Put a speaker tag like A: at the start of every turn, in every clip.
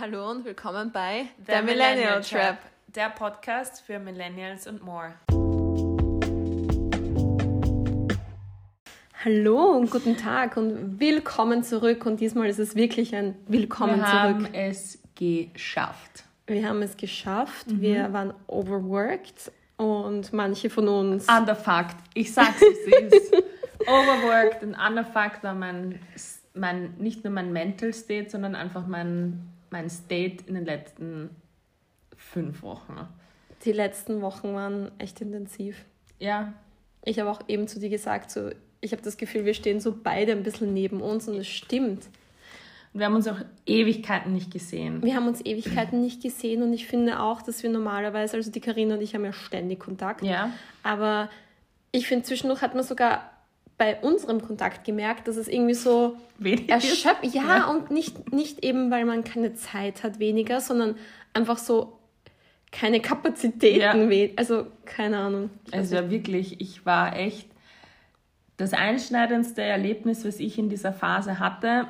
A: Hallo und willkommen bei
B: The Millennial Trap, der Podcast für Millennials und more.
A: Hallo und guten Tag und willkommen zurück. Und diesmal ist es wirklich ein Willkommen
B: Wir
A: zurück.
B: haben es geschafft.
A: Wir haben es geschafft. Wir waren overworked und manche von uns.
B: Underfucked. Ich sag's, wie es ist. Overworked und underfucked war mein, mein, nicht nur mein Mental State, sondern einfach mein, mein State in den letzten fünf Wochen.
A: Die letzten Wochen waren echt intensiv.
B: Ja,
A: Ich habe auch eben zu dir gesagt, so, ich habe das Gefühl, wir stehen so beide ein bisschen neben uns und es stimmt.
B: und wir haben uns auch Ewigkeiten nicht gesehen.
A: Wir haben uns Ewigkeiten nicht gesehen und ich finde auch, dass wir normalerweise, also die Karina und ich haben ja ständig Kontakt.
B: Ja,
A: Aber ich finde, zwischendurch hat man sogar bei unserem Kontakt gemerkt, dass es irgendwie so erschöpft. Ja,
B: Ja.
A: und nicht, nicht eben, weil man keine Zeit hat, weniger, sondern einfach so keine Kapazitäten.
B: Ja.
A: Also, keine Ahnung.
B: Es war wirklich, ich war echt das einschneidendste Erlebnis, was ich in dieser Phase hatte,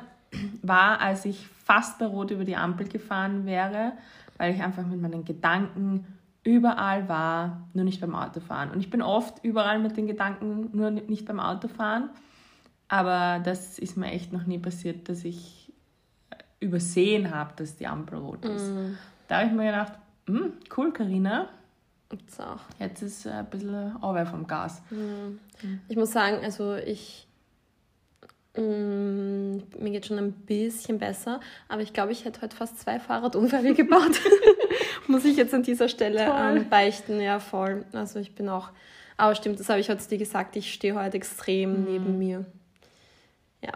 B: war, als ich fast bei Rot über die Ampel gefahren wäre, weil ich einfach mit meinen Gedanken überall war, nur nicht beim Autofahren. Und ich bin oft überall mit den Gedanken, nur nicht beim Autofahren. Aber das ist mir echt noch nie passiert, dass ich übersehen habe, dass die Ampel rot ist. Da habe ich mir gedacht, hm, cool, Karina,
A: auch.
B: jetzt ist äh, ein bisschen Arbeit vom Gas.
A: Ich muss sagen, also ich. Mm, mir geht schon ein bisschen besser, aber ich glaube, ich hätte heute fast zwei Fahrradunfälle gebaut. Muss ich jetzt an dieser Stelle ähm, beichten, ja, voll. Also ich bin auch. Aber stimmt, das habe ich heute dir gesagt, ich stehe heute extrem neben mir. Ja,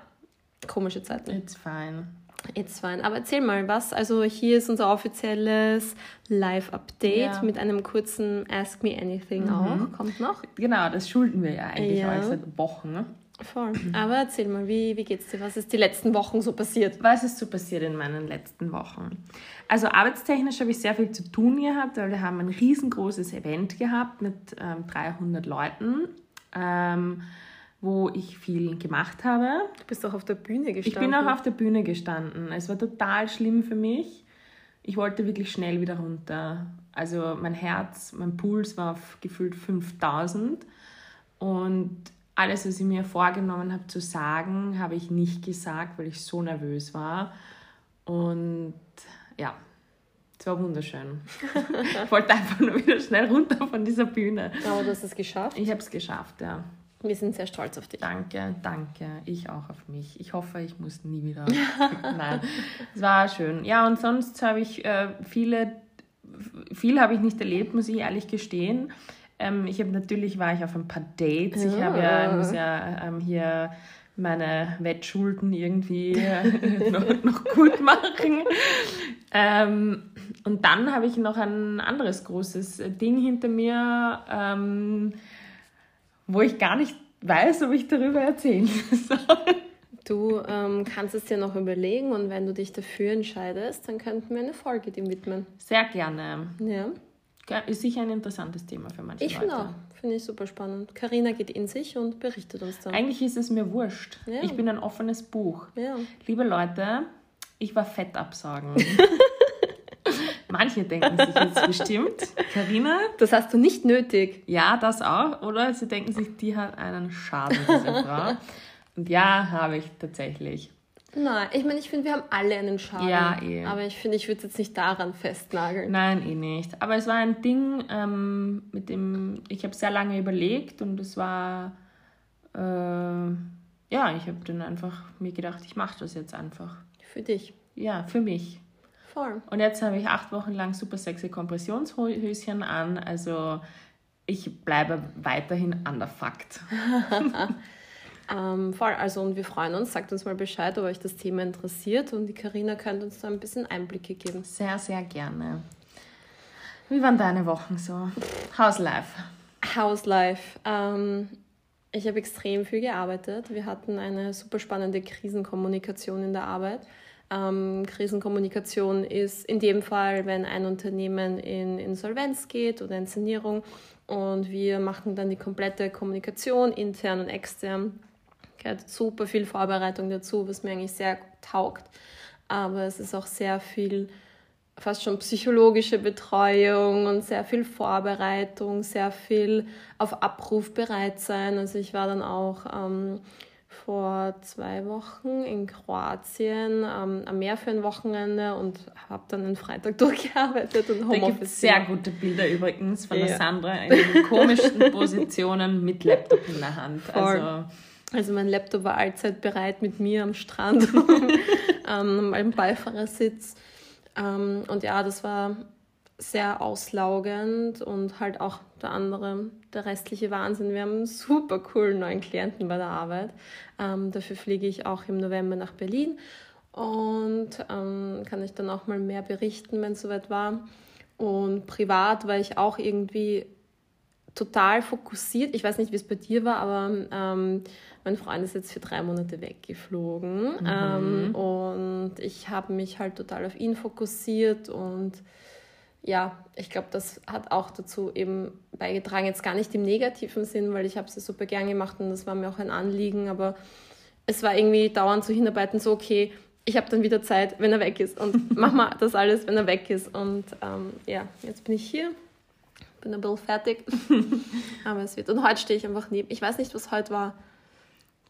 A: komische Zeiten.
B: It's fine.
A: It's fine. Aber erzähl mal was. Also hier ist unser offizielles Live-Update
B: Ja.
A: mit einem kurzen Ask Me Anything auch. Kommt noch.
B: Genau, das schulden wir ja eigentlich
A: Ja.
B: euch seit Wochen.
A: Voll. Aber erzähl mal, wie, wie geht's dir? Was ist die letzten Wochen so passiert?
B: Was ist so passiert in meinen letzten Wochen? Also arbeitstechnisch habe ich sehr viel zu tun gehabt, weil wir haben ein riesengroßes Event gehabt mit ähm, 300 Leuten, ähm, wo ich viel gemacht habe.
A: Du bist auch auf der Bühne
B: Ich
A: gestanden.
B: bin auch auf der Bühne gestanden. Es war total schlimm für mich. Ich wollte wirklich schnell wieder runter. Also mein Herz, mein Puls war auf gefühlt 5000 und alles, was ich mir vorgenommen habe zu sagen, habe ich nicht gesagt, weil ich so nervös war. Und ja, es war wunderschön. ich wollte einfach nur wieder schnell runter von dieser Bühne.
A: Aber du hast es geschafft.
B: Ich habe es geschafft, ja.
A: Wir sind sehr stolz auf dich.
B: Danke, danke. Ich auch auf mich. Ich hoffe, ich muss nie wieder. Nein, es war schön. Ja, und sonst habe ich äh, viele, viel habe ich nicht erlebt, muss ich ehrlich gestehen. Ähm, ich habe natürlich war ich auf ein paar Dates. Ich habe ja,
A: Ja.
B: muss ja ähm, hier meine Wettschulden irgendwie äh, noch, noch gut machen. Ähm, und dann habe ich noch ein anderes großes Ding hinter mir. Ähm, wo ich gar nicht weiß, ob ich darüber erzählen soll.
A: Du ähm, kannst es dir noch überlegen und wenn du dich dafür entscheidest, dann könnten wir eine Folge dem widmen.
B: Sehr gerne.
A: Ja,
B: Ist sicher ein interessantes Thema für manche
A: ich finde
B: Leute.
A: auch. Finde ich super spannend. Karina geht in sich und berichtet uns dann.
B: Eigentlich ist es mir wurscht.
A: Ja.
B: Ich bin ein offenes Buch.
A: Ja.
B: Liebe Leute, ich war Fett absagen. Manche denken sich jetzt bestimmt, Karina,
A: Das hast du nicht nötig.
B: ja, das auch. Oder sie denken sich, die hat einen Schaden, diese Frau. Und ja, habe ich tatsächlich.
A: Nein, ich meine, ich finde, wir haben alle einen Schaden.
B: Ja, eh.
A: Aber ich finde, ich würde es jetzt nicht daran festnageln.
B: Nein, eh nicht. Aber es war ein Ding, ähm, mit dem ich habe sehr lange überlegt und es war, äh, ja, ich habe dann einfach mir gedacht, ich mache das jetzt einfach.
A: Für dich.
B: Ja, für mich.
A: Voll.
B: Und jetzt habe ich acht Wochen lang super sexy Kompressionshöschen an, also ich bleibe weiterhin underfucked.
A: Ähm, voll. Also, und wir freuen uns. Sagt uns mal Bescheid, ob euch das Thema interessiert. Und die Karina könnte uns da ein bisschen Einblicke geben.
B: Sehr, sehr gerne. Wie waren deine Wochen so? How's life?
A: House Life. Ähm, ich habe extrem viel gearbeitet. Wir hatten eine super spannende Krisenkommunikation in der Arbeit. Ähm, Krisenkommunikation ist in dem Fall, wenn ein Unternehmen in Insolvenz geht oder in Sanierung und wir machen dann die komplette Kommunikation, intern und extern. Gehört super viel Vorbereitung dazu, was mir eigentlich sehr taugt. aber es ist auch sehr viel fast schon psychologische Betreuung und sehr viel Vorbereitung, sehr viel auf Abruf bereit sein. Also ich war dann auch ähm, vor zwei Wochen in Kroatien ähm, am Meer für ein Wochenende und habe dann den Freitag durchgearbeitet und
B: Homeoffice. Sehr gute Bilder übrigens von ja. der Sandra in komischen Positionen mit Laptop in der Hand. Also
A: also mein Laptop war allzeit bereit mit mir am Strand, ähm, Beifahrersitz. Ähm, und ja, das war sehr auslaugend und halt auch der andere, der restliche Wahnsinn. Wir haben einen super coolen neuen Klienten bei der Arbeit. Ähm, dafür fliege ich auch im November nach Berlin und ähm, kann ich dann auch mal mehr berichten, wenn es soweit war. Und privat war ich auch irgendwie total fokussiert. Ich weiß nicht, wie es bei dir war, aber ähm, mein Freund ist jetzt für drei Monate weggeflogen. Mhm. ähm, und ich habe mich halt total auf ihn fokussiert und ja, ich glaube, das hat auch dazu eben beigetragen, jetzt gar nicht im negativen Sinn, weil ich habe es super gern gemacht und das war mir auch ein Anliegen, aber es war irgendwie dauernd zu hinarbeiten, so okay, ich habe dann wieder Zeit, wenn er weg ist. Und mach mal das alles, wenn er weg ist. Und ähm, ja, jetzt bin ich hier, bin ein bisschen fertig, aber es wird und heute stehe ich einfach neben, ich weiß nicht, was heute war.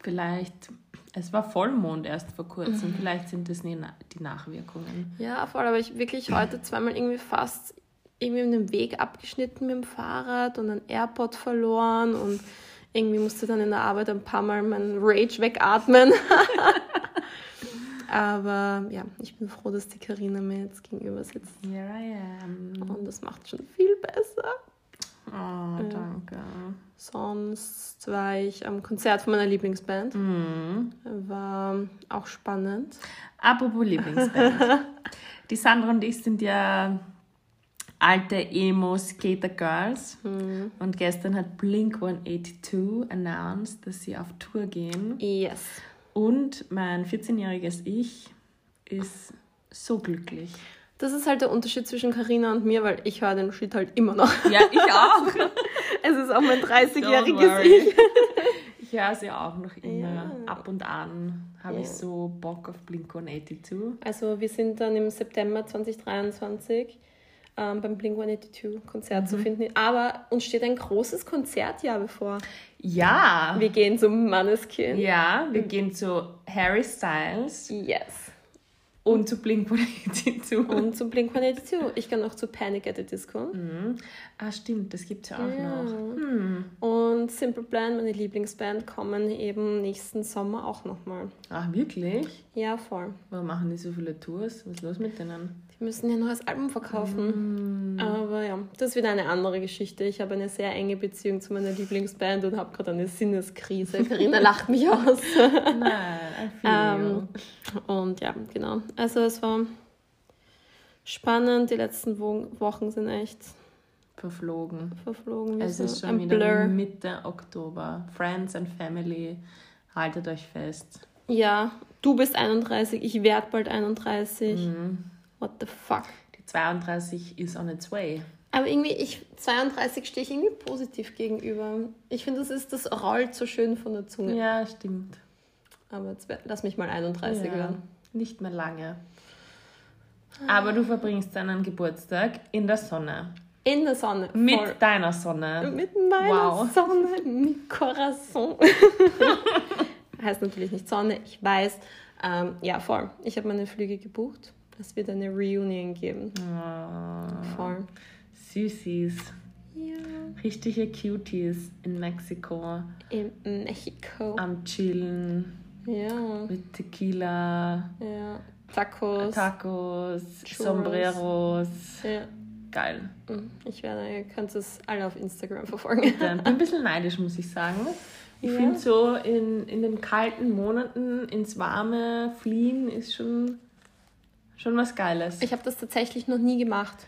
B: Vielleicht es war Vollmond erst vor kurzem. Mhm. Vielleicht sind das die Nachwirkungen.
A: Ja, voll. Aber ich wirklich heute zweimal irgendwie fast irgendwie den Weg abgeschnitten mit dem Fahrrad und ein AirPod verloren und irgendwie musste dann in der Arbeit ein paar Mal meinen Rage wegatmen. Aber ja, ich bin froh, dass die Karina mir jetzt gegenüber sitzt.
B: Here I am.
A: Und das macht schon viel besser.
B: Oh, danke.
A: Sonst war ich am Konzert von meiner Lieblingsband. Mhm. War auch spannend.
B: Apropos Lieblingsband. die Sandra und ich sind ja alte Emo-Skater-Girls. Mhm. Und gestern hat Blink 182 announced, dass sie auf Tour gehen.
A: Yes.
B: Und mein 14-jähriges Ich ist so glücklich.
A: Das ist halt der Unterschied zwischen Carina und mir, weil ich höre den Shit halt immer noch.
B: Ja, ich auch.
A: es ist auch mein 30-jähriges Ich.
B: ich höre sie auch noch immer. Ja. Ab und an habe ja. ich so Bock auf Blink-182.
A: Also wir sind dann im September 2023 ähm, beim Blink-182-Konzert mhm. zu finden. Aber uns steht ein großes Konzertjahr bevor.
B: Ja.
A: Wir gehen zum Manneskin.
B: Ja, wir gehen zu Harry Styles.
A: Yes.
B: Und zu Blink-182.
A: Und zu Blink-182. Ich kann auch zu Panic at the Disco.
B: Mhm. Ah, stimmt, das gibt es ja auch ja. noch.
A: Hm. Und Simple Plan, meine Lieblingsband, kommen eben nächsten Sommer auch nochmal.
B: Ach, wirklich?
A: Ja, voll.
B: Warum machen die so viele Tours? Was ist los mit denen?
A: Die müssen ja ein neues Album verkaufen. Mm. Aber ja, das ist wieder eine andere Geschichte. Ich habe eine sehr enge Beziehung zu meiner Lieblingsband und habe gerade eine Sinneskrise. Karina lacht mich aus.
B: Nein, I feel ähm,
A: Und ja, genau. Also es war spannend. Die letzten Wochen sind echt
B: verflogen.
A: Verflogen.
B: Es so ist schon wieder Blur. Mitte Oktober. Friends and Family, haltet euch fest.
A: Ja, du bist 31, ich werde bald 31. Mhm. What the fuck?
B: Die 32 is on its way.
A: Aber irgendwie, ich, 32 stehe ich irgendwie positiv gegenüber. Ich finde, das ist, das rollt so schön von der Zunge.
B: Ja, stimmt.
A: Aber jetzt lass mich mal 31 ja, werden.
B: Nicht mehr lange. Aber du verbringst deinen Geburtstag in der Sonne.
A: In der Sonne.
B: Mit voll. deiner Sonne.
A: Mit meiner wow. Sonne. Mit Corazon. heißt natürlich nicht Sonne, ich weiß. Ähm, ja, voll. Ich habe meine Flüge gebucht. Es wird eine Reunion geben.
B: Oh,
A: voll.
B: Süßis.
A: Ja.
B: Richtige Cuties in Mexiko.
A: In Mexiko.
B: Am Chillen.
A: Ja.
B: Mit Tequila.
A: Ja. Tacos.
B: Tacos. Churros. Sombreros.
A: Ja.
B: Geil.
A: Mhm. Ich werde, ihr könnt es alle auf Instagram verfolgen.
B: Ich bin ein bisschen neidisch, muss ich sagen. Ich ja. finde so in, in den kalten Monaten ins Warme fliehen ist schon, schon was Geiles.
A: Ich habe das tatsächlich noch nie gemacht.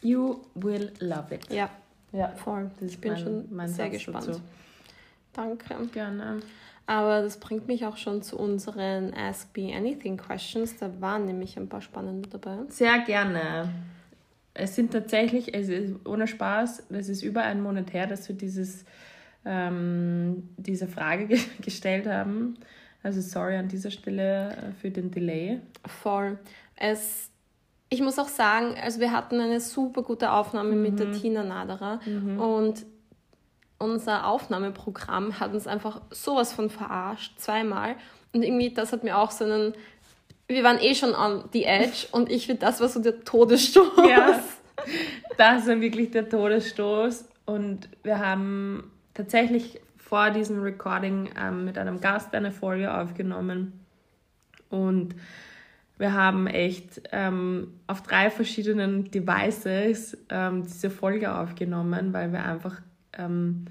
B: You will love it.
A: Ja,
B: ja.
A: voll. ich bin mein, schon mein sehr Satz gespannt. Dazu. Danke.
B: Gerne.
A: Aber das bringt mich auch schon zu unseren Ask Me Anything Questions. Da waren nämlich ein paar spannende dabei.
B: Sehr gerne. Es sind tatsächlich, es ist ohne Spaß, das ist über einen Monat her, dass wir dieses ähm, diese Frage gestellt haben. Also sorry an dieser Stelle äh, für den Delay.
A: Voll. Es, ich muss auch sagen, also wir hatten eine super gute Aufnahme mhm. mit der mhm. Tina Naderer mhm. und unser Aufnahmeprogramm hat uns einfach sowas von verarscht, zweimal. Und irgendwie, das hat mir auch so einen. Wir waren eh schon on the edge und ich finde, das war so der Todesstoß. Ja,
B: das war wirklich der Todesstoß. Und wir haben tatsächlich vor diesem Recording ähm, mit einem Gast eine Folge aufgenommen. Und wir haben echt ähm, auf drei verschiedenen Devices ähm, diese Folge aufgenommen, weil wir einfach ähm,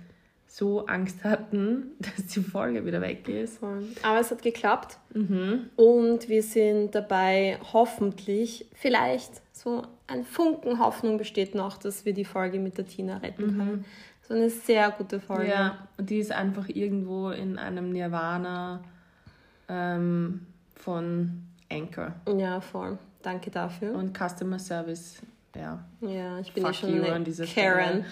B: so Angst hatten, dass die Folge wieder weg ist.
A: Aber es hat geklappt. Mhm. Und wir sind dabei hoffentlich, vielleicht so ein Funken Hoffnung besteht noch, dass wir die Folge mit der Tina retten mhm. können. So eine sehr gute Folge.
B: Ja, und die ist einfach irgendwo in einem Nirvana ähm, von Anchor.
A: Ja, voll. Danke dafür.
B: Und Customer Service, ja.
A: Ja, ich bin ja schon eine Karen,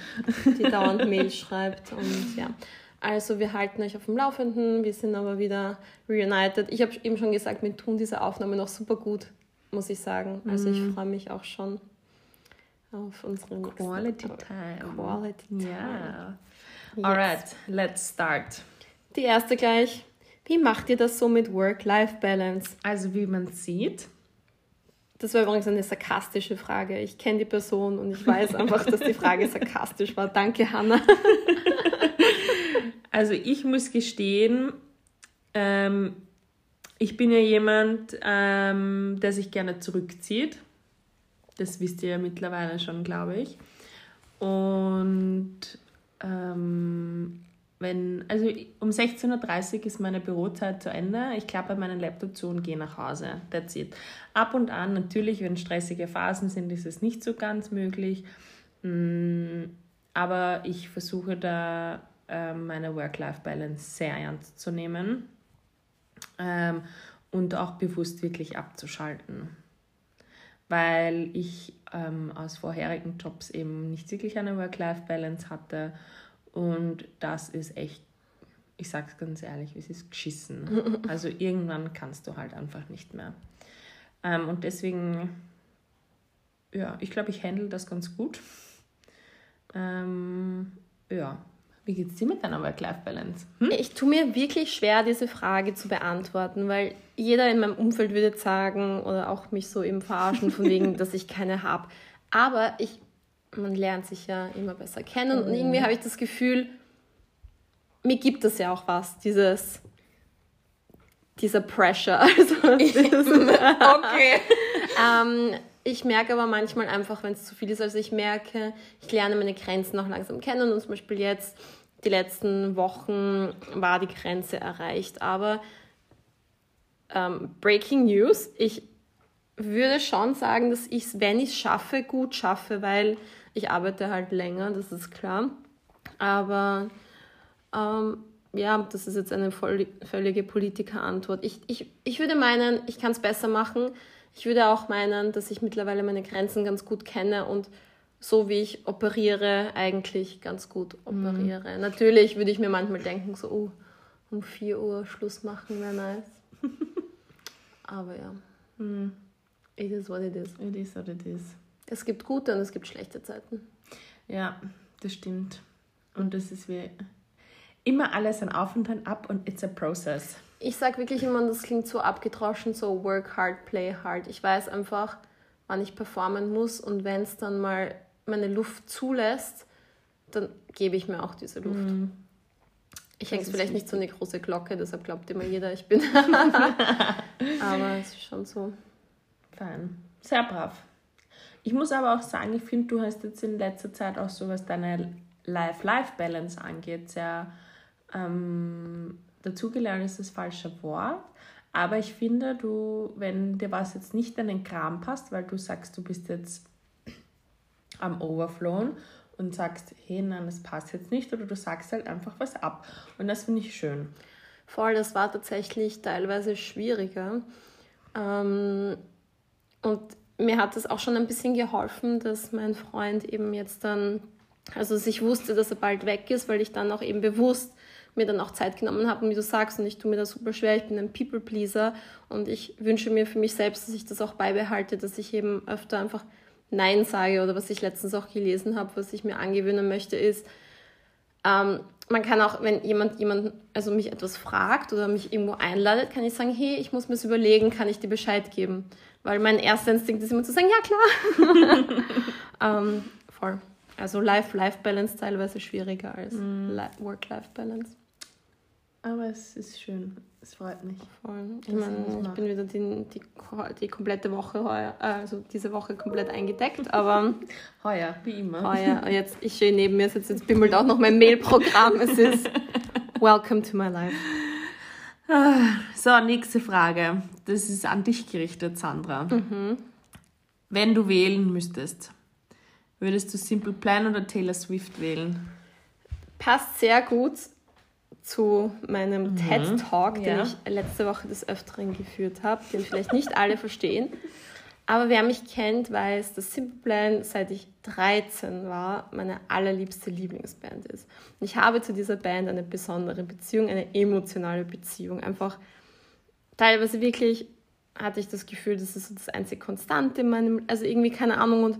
A: die dauernd Mails schreibt. Und ja. Also wir halten euch auf dem Laufenden. Wir sind aber wieder reunited. Ich habe eben schon gesagt, wir tun diese Aufnahme noch super gut, muss ich sagen. Also ich mhm. freue mich auch schon auf unsere nächste Quality Time.
B: Quality Time. Ja. Yes. Alright, let's start.
A: Die erste gleich. Wie macht ihr das so mit Work-Life-Balance?
B: Also wie man sieht.
A: Das war übrigens eine sarkastische Frage. Ich kenne die Person und ich weiß einfach, dass die Frage sarkastisch war. Danke, Hanna.
B: also ich muss gestehen, ähm, ich bin ja jemand, ähm, der sich gerne zurückzieht. Das wisst ihr ja mittlerweile schon, glaube ich. Und ähm, wenn, also um 16.30 Uhr ist meine Bürozeit zu Ende. Ich klappe meinen Laptop zu und gehe nach Hause. That's it. Ab und an, natürlich, wenn stressige Phasen sind, ist es nicht so ganz möglich. Mm, aber ich versuche da ähm, meine Work-Life-Balance sehr ernst zu nehmen ähm, und auch bewusst wirklich abzuschalten weil ich ähm, aus vorherigen Jobs eben nicht wirklich eine Work-Life-Balance hatte. Und das ist echt, ich sag's ganz ehrlich, es ist geschissen. Also irgendwann kannst du halt einfach nicht mehr. Ähm, und deswegen, ja, ich glaube, ich handle das ganz gut. Ähm, ja, wie geht es dir mit deiner Work-Life-Balance?
A: Hm? Ich tue mir wirklich schwer, diese Frage zu beantworten, weil jeder in meinem Umfeld würde sagen oder auch mich so eben verarschen, von wegen, dass ich keine habe. Aber ich, man lernt sich ja immer besser kennen und irgendwie habe ich das Gefühl, mir gibt es ja auch was, dieses dieser Pressure. Also okay. ähm, ich merke aber manchmal einfach, wenn es zu viel ist, also ich merke, ich lerne meine Grenzen auch langsam kennen und zum Beispiel jetzt, die letzten Wochen war die Grenze erreicht. Aber ähm, Breaking News, ich würde schon sagen, dass ich es, wenn ich es schaffe, gut schaffe, weil ich arbeite halt länger, das ist klar. Aber ähm, ja, das ist jetzt eine voll, völlige Politikerantwort. Ich, ich, ich würde meinen, ich kann es besser machen, ich würde auch meinen, dass ich mittlerweile meine Grenzen ganz gut kenne und so wie ich operiere, eigentlich ganz gut operiere. Mhm. Natürlich würde ich mir manchmal denken, so, oh, um 4 Uhr Schluss machen wäre nice. Aber ja. Mhm. It is what it is.
B: It is what it is.
A: Es gibt gute und es gibt schlechte Zeiten.
B: Ja, das stimmt. Und das ist wie immer alles ein Auf und ein Ab und it's a process
A: ich sage wirklich immer, das klingt so abgedroschen, so work hard, play hard. Ich weiß einfach, wann ich performen muss und wenn es dann mal meine Luft zulässt, dann gebe ich mir auch diese Luft. Mm. Ich hänge es vielleicht nicht so eine große Glocke, deshalb glaubt immer jeder, ich bin. aber es ist schon so.
B: Fein. Sehr brav. Ich muss aber auch sagen, ich finde, du hast jetzt in letzter Zeit auch so, was deine Life-Life-Balance angeht, sehr ähm, dazugelernt ist das falsche Wort. Aber ich finde, du, wenn dir was jetzt nicht in den Kram passt, weil du sagst, du bist jetzt am Overflowen und sagst, hey, nein, das passt jetzt nicht, oder du sagst halt einfach was ab. Und das finde ich schön.
A: Voll, das war tatsächlich teilweise schwieriger. Ähm, und mir hat es auch schon ein bisschen geholfen, dass mein Freund eben jetzt dann, also dass ich wusste, dass er bald weg ist, weil ich dann auch eben bewusst mir dann auch Zeit genommen habe. Und wie du sagst, und ich tue mir das super schwer, ich bin ein People-Pleaser und ich wünsche mir für mich selbst, dass ich das auch beibehalte, dass ich eben öfter einfach Nein sage. Oder was ich letztens auch gelesen habe, was ich mir angewöhnen möchte, ist, ähm, man kann auch, wenn jemand jemand also mich etwas fragt oder mich irgendwo einladet, kann ich sagen, hey, ich muss mir das überlegen, kann ich dir Bescheid geben? Weil mein erster Instinkt ist immer zu sagen, ja klar. ähm, voll. Also Life-Life-Balance teilweise schwieriger als mm. Work-Life-Balance.
B: Aber es ist schön. Es freut mich.
A: Voll. Ich meine, ich bin wieder die, die, die komplette Woche heuer, also diese Woche komplett eingedeckt, aber.
B: heuer, wie immer.
A: Heuer. Und jetzt, ich stehe neben mir, jetzt, jetzt bimmelt auch noch mein Mailprogramm. Es ist Welcome to my life.
B: So, nächste Frage. Das ist an dich gerichtet, Sandra. Mhm. Wenn du wählen müsstest, würdest du Simple Plan oder Taylor Swift wählen?
A: Passt sehr gut zu meinem mhm. TED-Talk, den ja. ich letzte Woche des Öfteren geführt habe, den vielleicht nicht alle verstehen. Aber wer mich kennt, weiß, dass Simple Plan, seit ich 13 war, meine allerliebste Lieblingsband ist. Und ich habe zu dieser Band eine besondere Beziehung, eine emotionale Beziehung. Einfach teilweise wirklich hatte ich das Gefühl, das ist so das einzige Konstante in meinem, also irgendwie keine Ahnung. Und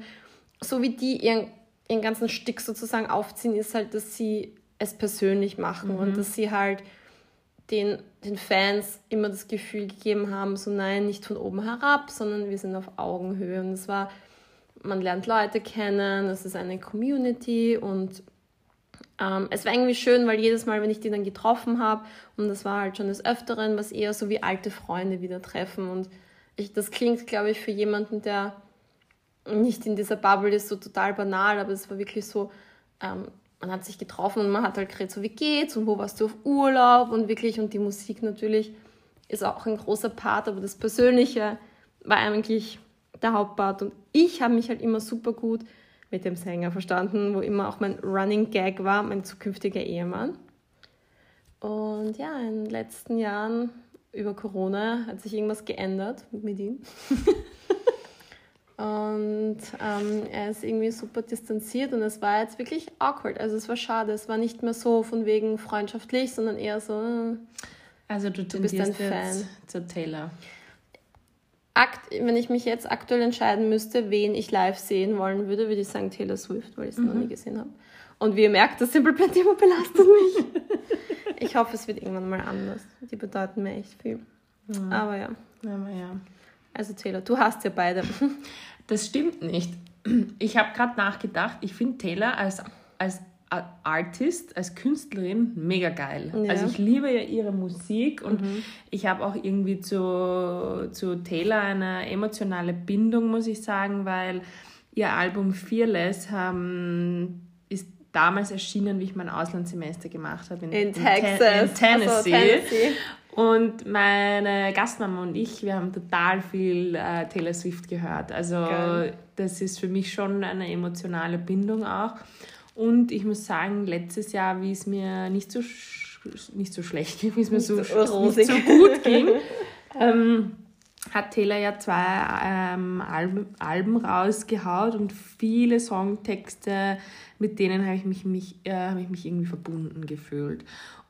A: so wie die ihren, ihren ganzen Stick sozusagen aufziehen, ist halt, dass sie es persönlich machen mhm. und dass sie halt den, den Fans immer das Gefühl gegeben haben, so nein, nicht von oben herab, sondern wir sind auf Augenhöhe. Und es war, man lernt Leute kennen, es ist eine Community und ähm, es war irgendwie schön, weil jedes Mal, wenn ich die dann getroffen habe, und das war halt schon des Öfteren, was eher so wie alte Freunde wieder treffen. Und ich, das klingt, glaube ich, für jemanden, der nicht in dieser Bubble ist, so total banal, aber es war wirklich so, ähm, man hat sich getroffen und man hat halt geredet, so wie geht's und wo warst du auf Urlaub und wirklich und die Musik natürlich ist auch ein großer Part, aber das Persönliche war eigentlich der Hauptpart und ich habe mich halt immer super gut mit dem Sänger verstanden, wo immer auch mein Running Gag war, mein zukünftiger Ehemann. Und ja, in den letzten Jahren über Corona hat sich irgendwas geändert mit ihm. Und ähm, er ist irgendwie super distanziert und es war jetzt wirklich awkward. Also es war schade. Es war nicht mehr so von wegen freundschaftlich, sondern eher so. Äh,
B: also du, du bist ein Fan. Zu Taylor.
A: Akt, wenn ich mich jetzt aktuell entscheiden müsste, wen ich live sehen wollen würde, würde ich sagen Taylor Swift, weil ich es mhm. noch nie gesehen habe. Und wie ihr merkt, das Simple Plan Thema belastet mich. ich hoffe, es wird irgendwann mal anders. Die bedeuten mir echt viel. Mhm. Aber ja.
B: Aber ja.
A: Also Taylor, du hast ja beide.
B: Das stimmt nicht. Ich habe gerade nachgedacht, ich finde Taylor als, als Artist, als Künstlerin mega geil. Ja. Also ich liebe ja ihre Musik und mhm. ich habe auch irgendwie zu, zu Taylor eine emotionale Bindung, muss ich sagen, weil ihr Album Fearless haben, ist damals erschienen, wie ich mein Auslandssemester gemacht habe in,
A: in, in Texas.
B: in Tennessee. Also, Tennessee. Und meine Gastmama und ich, wir haben total viel äh, Taylor Swift gehört. Also Geil. das ist für mich schon eine emotionale Bindung auch. Und ich muss sagen, letztes Jahr, wie es mir nicht so, nicht so schlecht ging, wie es mir so, so, nicht so gut ging, ähm, hat Taylor ja zwei ähm, Alben, Alben rausgehaut und viele Songtexte, mit denen habe ich mich, mich, äh, hab ich mich irgendwie verbunden gefühlt.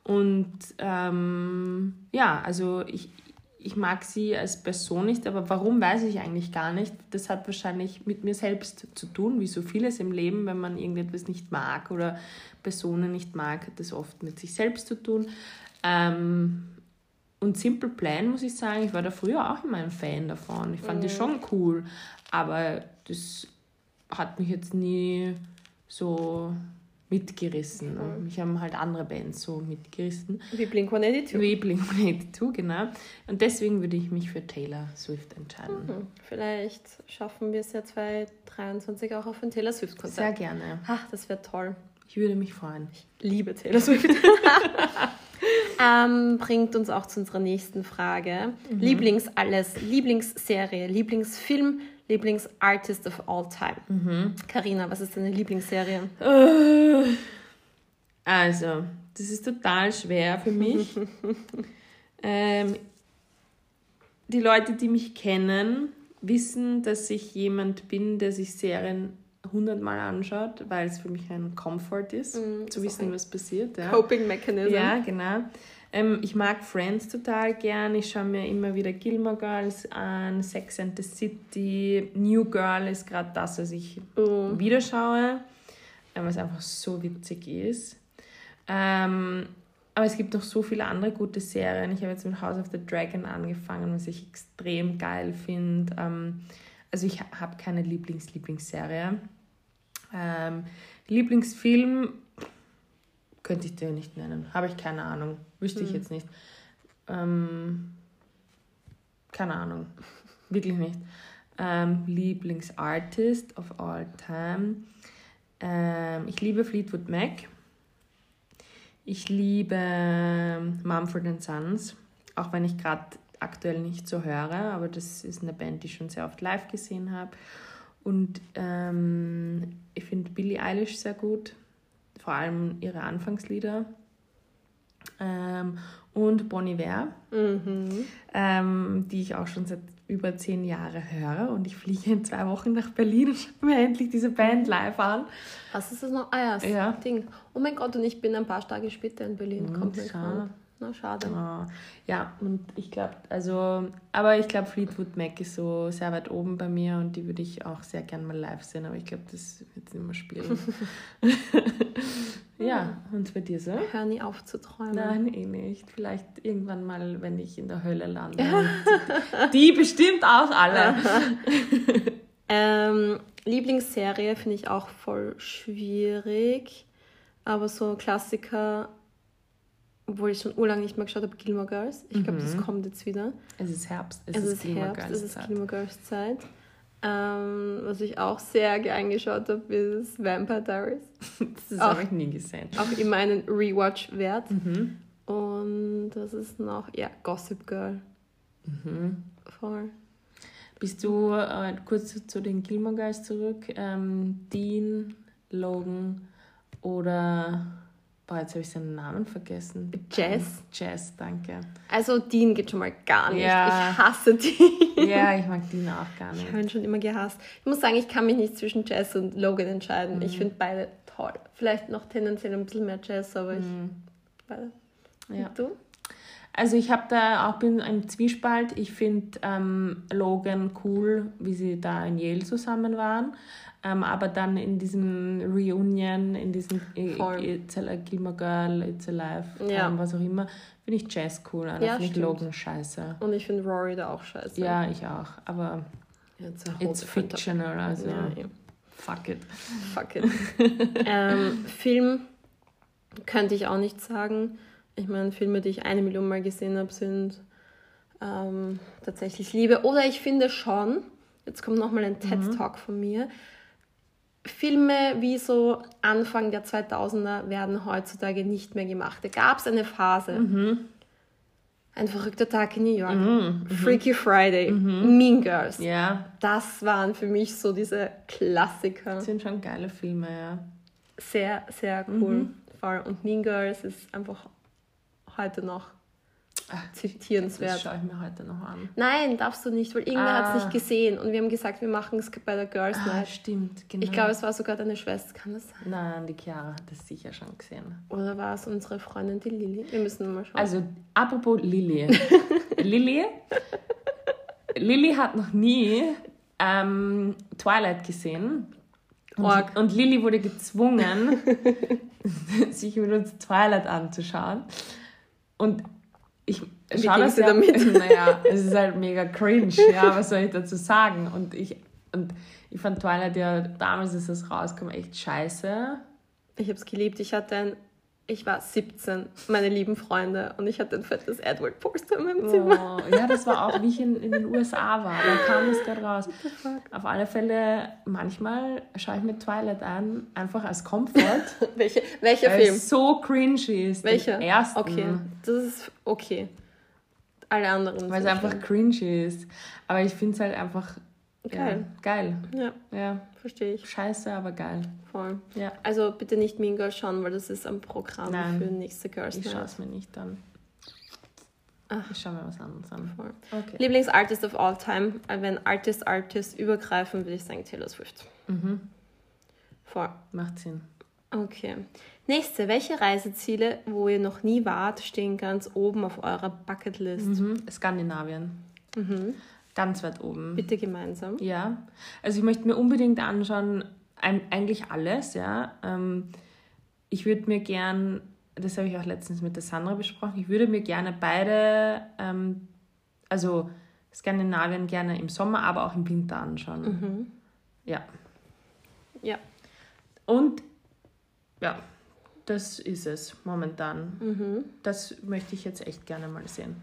B: Und ähm, ja, also ich, ich mag sie als Person nicht, aber warum weiß ich eigentlich gar nicht. Das hat wahrscheinlich mit mir selbst zu tun, wie so vieles im Leben, wenn man irgendetwas nicht mag oder Personen nicht mag, hat das oft mit sich selbst zu tun. Ähm, und Simple Plan, muss ich sagen, ich war da früher auch immer ein Fan davon. Ich fand mhm. die schon cool, aber das hat mich jetzt nie so mitgerissen. Mhm. Mich haben halt andere Bands so mitgerissen.
A: Wie Blink-182.
B: Wie Blink-182, genau. Und deswegen würde ich mich für Taylor Swift entscheiden.
A: Mhm. Vielleicht schaffen wir es ja 2023 auch auf ein Taylor Swift-Konzert.
B: Sehr gerne.
A: Ach, das wäre toll.
B: Ich würde mich freuen.
A: Ich liebe Taylor Swift. ähm, bringt uns auch zu unserer nächsten Frage. Mhm. Lieblings-alles, Lieblingsserie, Lieblingsfilm, Lieblingsartist of all time. Karina, mhm. was ist deine Lieblingsserie?
B: Äh, also, das ist total schwer für mich. ähm, die Leute, die mich kennen, wissen, dass ich jemand bin, der sich Serien hundertmal anschaut, weil es für mich ein Comfort ist,
A: Mm,
B: zu wissen, was passiert. Ja.
A: Coping Mechanism.
B: Ja, genau. Ähm, ich mag Friends total gern. Ich schaue mir immer wieder Gilmore Girls an, Sex and the City. New Girl ist gerade das, was ich
A: Oh.
B: wieder schaue, äh, weil es einfach so witzig ist. Ähm, aber es gibt noch so viele andere gute Serien. Ich habe jetzt mit House of the Dragon angefangen, was ich extrem geil finde. Ähm, also ich ha- habe keine Lieblings-Lieblingsserie. Ähm, Lieblingsfilm könnte ich dir nicht nennen. Habe ich keine Ahnung. Wüsste ich jetzt nicht. Ähm, keine Ahnung. Wirklich nicht. Ähm, Lieblingsartist of all time. Ähm, ich liebe Fleetwood Mac. Ich liebe ähm, Mumford Sons. Auch wenn ich gerade aktuell nicht so höre, aber das ist eine Band, die ich schon sehr oft live gesehen habe. Und ähm, ich finde Billie Eilish sehr gut, vor allem ihre Anfangslieder. Ähm, und Bon Iver,
A: Mhm.
B: ähm, die ich auch schon seit über zehn Jahren höre. Und ich fliege in zwei Wochen nach Berlin und schaue mir endlich diese Band live an.
A: Was ist das noch? Ah ja, das
B: Ja.
A: Ding. Oh mein Gott, und ich bin ein paar Tage später in Berlin. Kommt mir
B: schade.
A: Na, schade.
B: Ah, Ja, und ich glaube, also, aber ich glaube, Fleetwood Mac ist so sehr weit oben bei mir und die würde ich auch sehr gern mal live sehen, aber ich glaube, das wird nicht mehr spielen. ja, und bei dir so?
A: Hör nie auf zu träumen.
B: Nein, eh nicht. Vielleicht irgendwann mal, wenn ich in der Hölle lande. Die bestimmt auch alle.
A: Ähm, Lieblingsserie finde ich auch voll schwierig. Aber so Klassiker, obwohl ich schon urlang nicht mehr geschaut habe, Gilmore Girls. Ich glaube, das kommt jetzt wieder.
B: Es ist Herbst, es,
A: Es
B: ist,
A: ist Herbst,
B: Girls
A: es ist. Gilmore Girls Zeit. Ähm, was ich auch sehr gern geschaut habe, ist Vampire Diaries.
B: Das habe ich nie gesehen.
A: Auch immer einen Rewatch wert.
B: Mhm.
A: Und das ist noch, ja, Gossip Girl.
B: Mhm.
A: Voll.
B: Bist du äh, kurz zu, zu den Gilmore Guys zurück? Ähm, Dean, Logan oder. Boah, jetzt habe ich seinen Namen vergessen.
A: Jess.
B: Jess, danke.
A: Also Dean geht schon mal gar nicht.
B: Ja.
A: Ich hasse Dean.
B: Ja, ich mag Dean auch gar
A: Ich
B: nicht.
A: habe ihn schon immer gehasst. Ich muss sagen, ich kann mich nicht zwischen Jess und Logan entscheiden.
B: Mhm.
A: Ich finde beide toll. Vielleicht noch tendenziell ein bisschen mehr Jess, aber ich
B: Mhm.
A: beide.
B: Ja.
A: Und du?
B: Also ich habe da auch bin im Zwiespalt. Ich finde ähm, Logan cool, wie sie da in Yale zusammen waren. Ähm, aber dann in diesem Reunion, in diesem
A: Voll.
B: It's a Gilmore Girl, It's Alive,
A: Ja.
B: was auch immer, finde ich Jess cool. Und
A: Ja,
B: finde ich. Logan scheiße.
A: Und ich finde Rory da auch scheiße.
B: Ja, ich auch. Aber
A: It's,
B: it's fictional, also
A: Ja, ja.
B: fuck it.
A: Fuck it. ähm, Film könnte ich auch nicht sagen. Ich meine, Filme, die ich eine Million Mal gesehen habe, sind ähm, tatsächlich Liebe. Oder ich finde schon, jetzt kommt nochmal ein TED-Talk von mir, Filme wie so Anfang der 2000er werden heutzutage nicht mehr gemacht. Da gab es eine Phase. Ein verrückter Tag in New York, Freaky Friday, Mean Girls.
B: Ja,
A: Das waren für mich so diese Klassiker
B: das sind schon geile Filme, ja.
A: sehr, sehr cool. Voll. Und Mean Girls ist einfach heute noch
B: Das
A: zitierenswert.
B: schaue ich mir heute noch an.
A: Nein, darfst du nicht, weil irgendwer hat
B: Ah.
A: es nicht gesehen und wir haben gesagt, wir machen es bei der Girls
B: Ah,
A: Night.
B: stimmt, genau.
A: Ich glaube, es war sogar deine Schwester, kann das sein?
B: Nein, die Chiara hat das sicher schon gesehen.
A: Oder war es unsere Freundin, die Lilly? Wir müssen mal schauen.
B: Also, apropos Lilly. Lilly, Lilly hat noch nie ähm, Twilight gesehen. Und, und Lilly wurde gezwungen, sich mit uns Twilight anzuschauen. Und ich
A: Wie
B: schaue
A: ging
B: das
A: sie
B: ja,
A: damit?
B: Naja, es ist halt mega cringe, ja, was soll ich dazu sagen? Und ich, und ich fand Twilight ja damals, als es rauskam, echt scheiße.
A: ich habe es geliebt. Ich hatte ein, ich war 17, meine lieben Freunde, und ich hatte ein fettes Edward Poster in meinem Zimmer.
B: Oh, ja, das war auch, wie ich in, in den USA war. Da kam es gerade raus. Auf alle Fälle, manchmal schaue ich mir Twilight an, einfach als Komfort,
A: Welche, welcher
B: weil
A: Film?
B: es so cringe ist.
A: Welcher?
B: ersten.
A: Okay, das ist okay. Alle anderen.
B: Weil es einfach cringe ist. Aber ich finde es halt einfach
A: Geil.
B: Ja, geil.
A: Ja,
B: Ja,
A: verstehe ich
B: scheiße, aber geil.
A: voll.
B: Ja,
A: Also bitte nicht Mean Girls schauen, weil das ist am Programm
B: Nein.
A: für nächste Girls
B: ich schaue
A: Night.
B: es mir nicht an.
A: Ach.
B: Ich schaue mir was anderes an.
A: Voll.
B: Okay.
A: Lieblingsartist of all time. Äh, Wenn Artist, Artist übergreifen, würde ich sagen Taylor Swift.
B: Mhm.
A: Voll.
B: Macht Sinn.
A: Okay. Nächste, welche Reiseziele, wo ihr noch nie wart, stehen ganz oben auf eurer Bucketlist?
B: Mhm. Skandinavien.
A: Mhm.
B: Ganz weit oben.
A: Bitte gemeinsam.
B: Ja. Also ich möchte mir unbedingt anschauen, eigentlich alles, ja. Ähm, ich würde mir gern, das habe ich auch letztens mit der Sandra besprochen, ich würde mir gerne beide, ähm, also Skandinavien gerne im Sommer, aber auch im Winter anschauen.
A: Mhm.
B: Ja.
A: Ja.
B: Und ja, das ist es momentan.
A: Mhm.
B: Das möchte ich jetzt echt gerne mal sehen.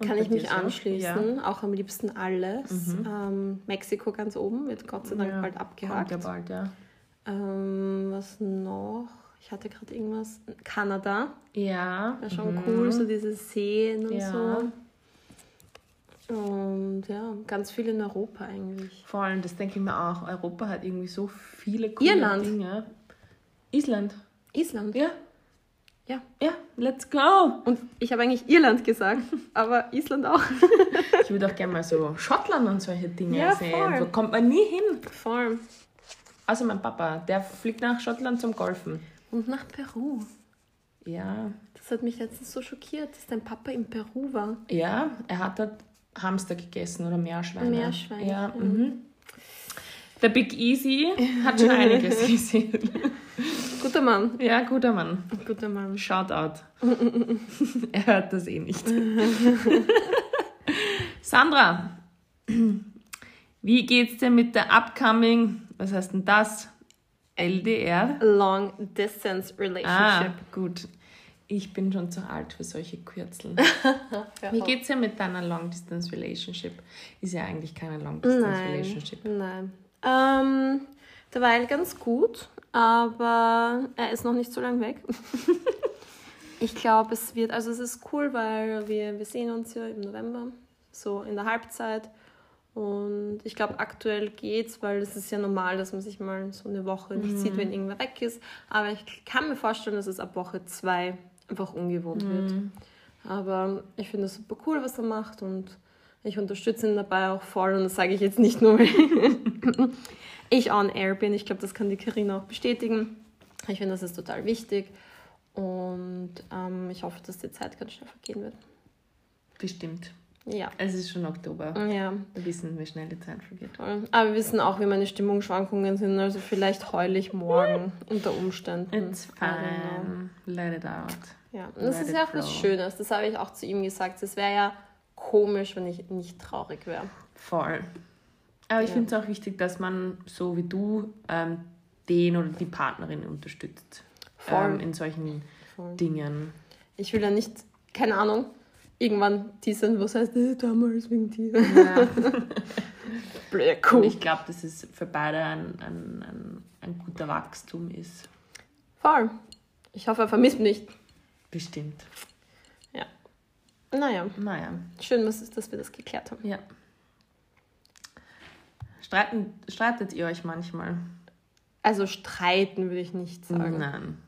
B: Und
A: Kann ich mich
B: so?
A: anschließen. Auch am liebsten alles.
B: Mhm.
A: Ähm, Mexiko ganz oben, wird Gott sei Dank
B: Ja,
A: bald
B: Ja,
A: abgehakt.
B: kommt ja bald, ja.
A: Ähm, was noch? Ich hatte gerade irgendwas. Kanada.
B: Ja.
A: War schon
B: mhm.
A: cool, so diese Seen und
B: Ja.
A: so. Und ja, ganz viel in Europa eigentlich.
B: Vor allem, das denke ich mir auch, Europa hat irgendwie so viele coole
A: Irland.
B: Dinge. Island.
A: Island.
B: Ja.
A: Ja.
B: Ja, let's go.
A: Und ich habe eigentlich Irland gesagt, aber Island auch.
B: Ich würde auch gerne mal so Schottland und solche Dinge
A: Ja,
B: sehen.
A: voll.
B: Wo kommt man nie hin?
A: Voll.
B: Außer mein Papa, der fliegt nach Schottland zum Golfen.
A: Und nach Peru.
B: Ja.
A: Das hat mich letztens so schockiert, dass dein Papa in Peru war.
B: Ja, er hat dort Hamster gegessen oder Meerschweine.
A: Meerschweine,
B: Ja.
A: ja.
B: Mhm. Der Big Easy hat schon einiges gesehen.
A: Guter Mann.
B: Ja, guter Mann.
A: Guter Mann.
B: Shoutout. er hört das eh nicht. Sandra, wie geht's dir mit der upcoming, was heißt denn das? LDR?
A: Long Distance
B: Ah,
A: Relationship.
B: gut. Ich bin schon zu alt für solche Kürzel.
A: Hör
B: Wie geht's dir mit deiner Long Distance Relationship? Ist ja eigentlich keine Long Distance
A: Nein.
B: Relationship.
A: Nein. Ähm, derweil ganz gut, aber er ist noch nicht so lang weg. ich glaube, es wird, also es ist cool, weil wir, wir sehen uns ja im November, so in der Halbzeit. Und ich glaube, aktuell geht's, weil es ist ja normal, dass man sich mal so eine Woche nicht sieht, wenn irgendwer weg ist. Aber ich kann mir vorstellen, dass es ab Woche zwei einfach ungewohnt wird. Aber ich finde es super cool, was er macht und ich unterstütze ihn dabei auch voll. Und das sage ich jetzt nicht nur, weil ich on air bin. Ich glaube, das kann die Karina auch bestätigen. Ich finde, das ist total wichtig. Und ähm, ich hoffe, dass die Zeit ganz schnell vergehen wird.
B: Bestimmt.
A: Ja.
B: Es ist schon Oktober.
A: Ja,
B: Wir wissen, wie schnell die Zeit vergeht.
A: Aber wir wissen auch, wie meine Stimmungsschwankungen sind. Also vielleicht heule ich morgen unter Umständen.
B: It's fine. Let it out.
A: Ja, und das
B: Let
A: ist
B: it
A: ja auch was. Schönes. Das habe ich auch zu ihm gesagt. Es wäre ja komisch, wenn ich nicht traurig wäre.
B: Voll. Aber ich
A: Ja.
B: finde es auch wichtig, dass man, so wie du, ähm, den oder die Partnerin unterstützt.
A: Voll.
B: Ähm, in solchen
A: Voll.
B: Dingen.
A: Ich will ja nicht, keine Ahnung, irgendwann teasern, was heißt, äh, damals wegen dir.
B: Ja.
A: Blöd,
B: Und
A: cool.
B: ich glaube, dass es für beide ein, ein, ein, ein guter Wachstum ist.
A: Voll. Ich hoffe, er vermisst mich nicht.
B: Bestimmt.
A: Naja,
B: Naja,
A: schön, dass wir das geklärt haben.
B: ja. Streiten, streitet ihr euch manchmal?
A: Also streiten würde ich nicht sagen.
B: Nein.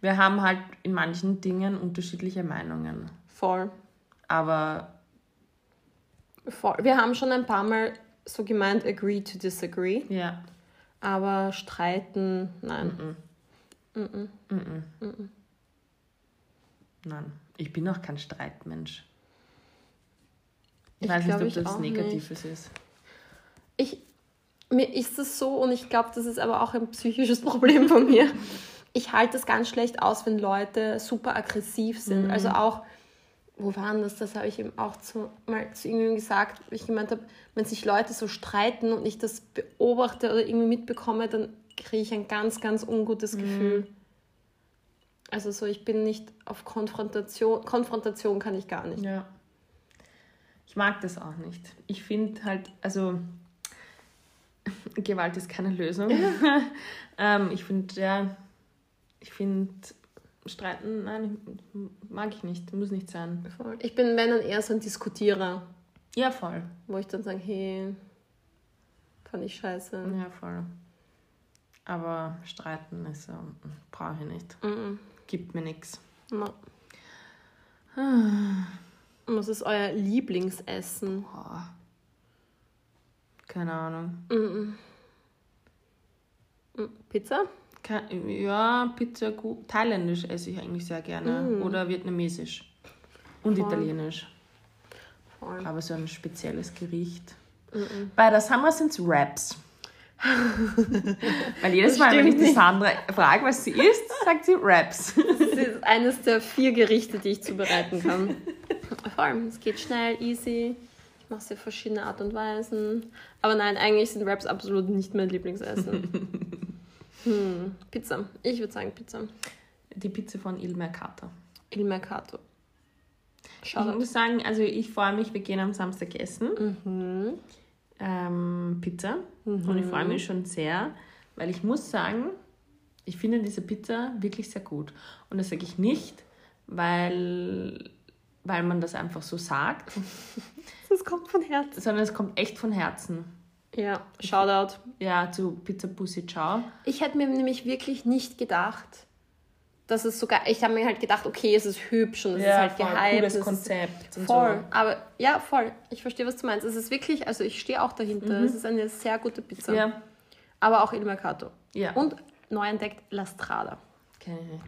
B: Wir haben halt in manchen Dingen unterschiedliche Meinungen.
A: Voll.
B: Aber
A: Voll. Wir haben schon ein paar Mal so gemeint, agree to disagree.
B: ja.
A: Aber streiten, nein.
B: Mhm.
A: Mhm.
B: Nein. Ich bin auch kein Streitmensch. Ich,
A: Ich
B: weiß
A: glaub,
B: nicht,
A: ich
B: ob das Negatives ist.
A: Ich, mir ist es so und ich glaube, das ist aber auch ein psychisches Problem von mir. Ich halte es ganz schlecht aus, wenn Leute super aggressiv sind.
B: Mhm.
A: Also auch, wo waren das? Das habe ich eben auch zu, mal zu irgendjemandem gesagt, wo ich gemeint habe, wenn sich Leute so streiten und ich das beobachte oder irgendwie mitbekomme, dann kriege ich ein ganz, ganz ungutes
B: Mhm.
A: Gefühl. Also so, ich bin nicht auf Konfrontation. Konfrontation kann ich gar nicht.
B: Ja. Ich mag das auch nicht. Ich finde halt, also Gewalt ist keine Lösung. ähm, ich finde, ja, ich finde Streiten, nein, mag ich nicht, muss nicht sein.
A: Voll. Ich bin, wenn dann eher so ein Diskutierer.
B: Ja, voll.
A: wo ich dann sage, hey, fand ich scheiße.
B: Ja, voll. Aber streiten ist so, brauche ich nicht.
A: Mhm.
B: Gibt mir nichts.
A: No. Und Was ist euer Lieblingsessen?
B: Boah. Keine Ahnung.
A: Mhm. Hm, Pizza?
B: Ja, Pizza gut. Thailändisch esse ich eigentlich sehr gerne. Oder vietnamesisch. Und
A: Voll.
B: italienisch.
A: Voll.
B: Aber so ein spezielles Gericht. Bei der Summer sind es Wraps. Weil jedes Mal, wenn ich die. Sandra frage, was sie isst, sagt sie Wraps.
A: Das ist eines der vier Gerichte, die ich zubereiten kann. Vor allem, es geht schnell, easy. Ich mache es auf verschiedene Art und Weisen. Aber nein, eigentlich sind Wraps absolut nicht mein Lieblingsessen. Hm, Pizza. Ich würde sagen Pizza.
B: Die Pizza von Il Mercato.
A: Il Mercato.
B: Ich
A: Shoutout.
B: muss sagen, also ich freue mich, wir gehen am Samstag essen.
A: Mhm.
B: Ähm, Pizza. Und ich freue mich schon sehr, weil ich muss sagen, ich finde diese Pizza wirklich sehr gut. Und das sage ich nicht, weil, weil man das einfach so sagt,
A: Das kommt von Herzen.
B: sondern es kommt echt von Herzen.
A: Ja, Shoutout.
B: Ja, zu Pizza Pussy Ciao.
A: Ich hätte mir nämlich wirklich nicht gedacht, dass es sogar. Ich habe mir halt gedacht, okay, es ist hübsch und es ist halt gehypt.
B: cooles Konzept. und
A: Voll, aber ja, voll. Ich verstehe, was du meinst. Es ist wirklich, also ich stehe auch dahinter.
B: Mhm.
A: Es ist eine sehr gute Pizza.
B: So. Ja,
A: Aber auch Il Mercato.
B: ja.
A: Und neu entdeckt La Strada.
B: Kenn ich nicht.